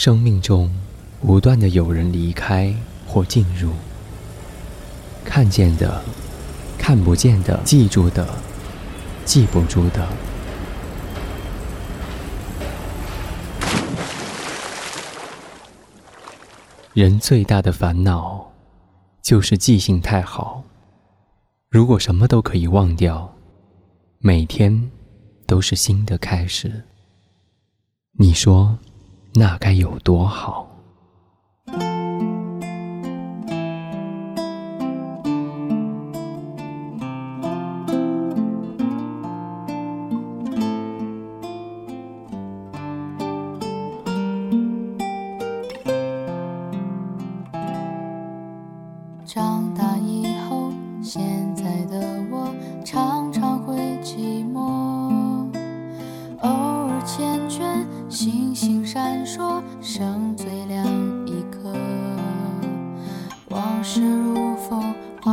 生命中不断的有人离开或进入，看见的、看不见的、记住的、记不住的。人最大的烦恼就是记性太好。如果什么都可以忘掉，每天都是新的开始，你说那该有多好？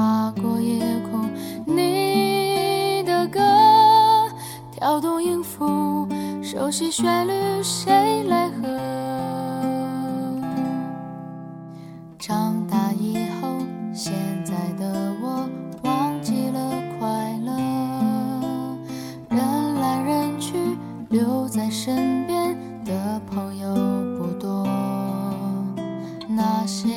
划过夜空，你的歌，跳动音符熟悉旋律，谁来和？长大以后，现在的我忘记了快乐。人来人去，留在身边的朋友不多。那些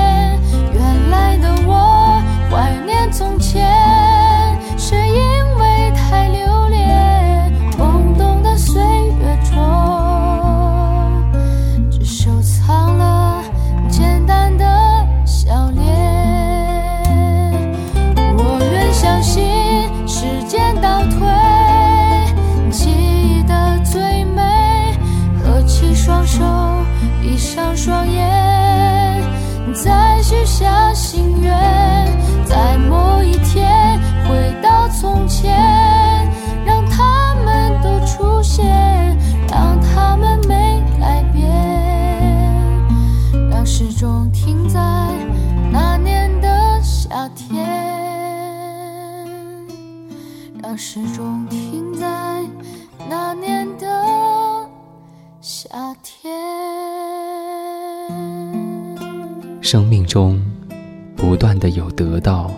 始终停在那年的夏天。生命中不断的有得到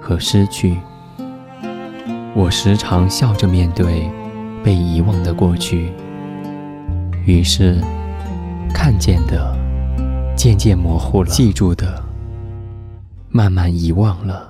和失去，我时常笑着面对被遗忘的过去，于是看见的渐渐模糊了，记住的慢慢遗忘了。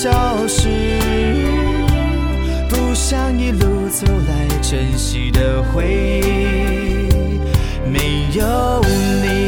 消失，不想一路走来珍惜的回忆没有你。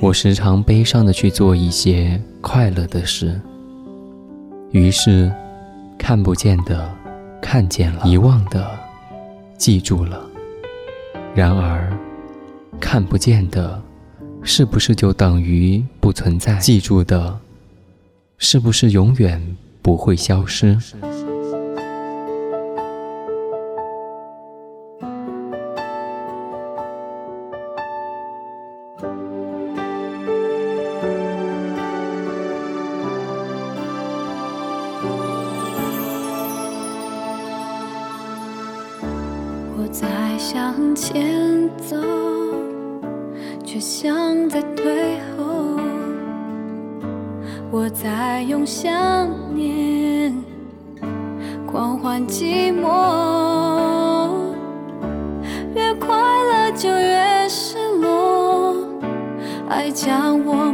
我时常悲伤的去做一些快乐的事，于是看不见的看见了，遗忘的记住了。然而，看不见的，是不是就等于不存在？记住的，是不是永远不会消失？往前走，却像在退后。我在用想念狂欢寂寞，越快乐就越失落。爱将我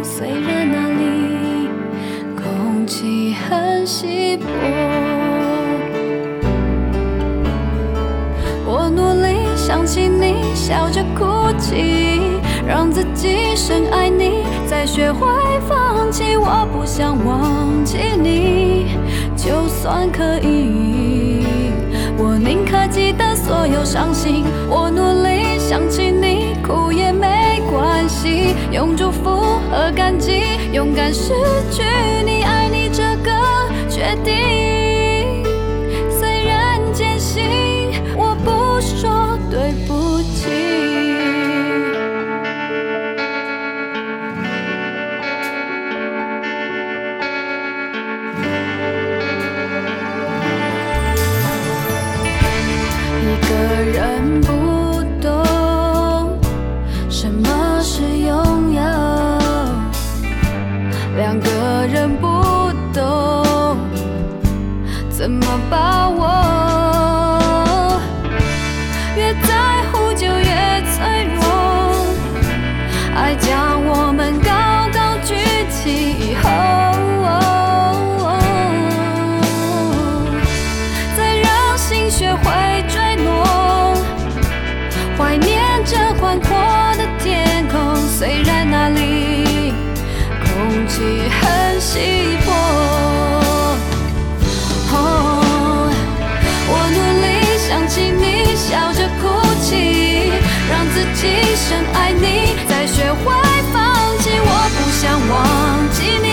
虽然那里空气很稀薄，我努力想起你，笑着哭泣，让自己深爱你，再学会放弃。我不想忘记你，就算可以。我宁可记得所有伤心，我努力想起你，哭也没关系，用祝福和感激，勇敢失去你爱你这个决定。虽然艰辛，我不说对不起。一个人起深爱你，再学会放弃。我不想忘记你，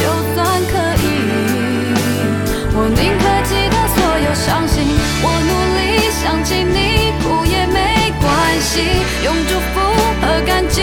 就算可以，我宁可记得所有伤心。我努力想起你，哭也没关系，用祝福和感激。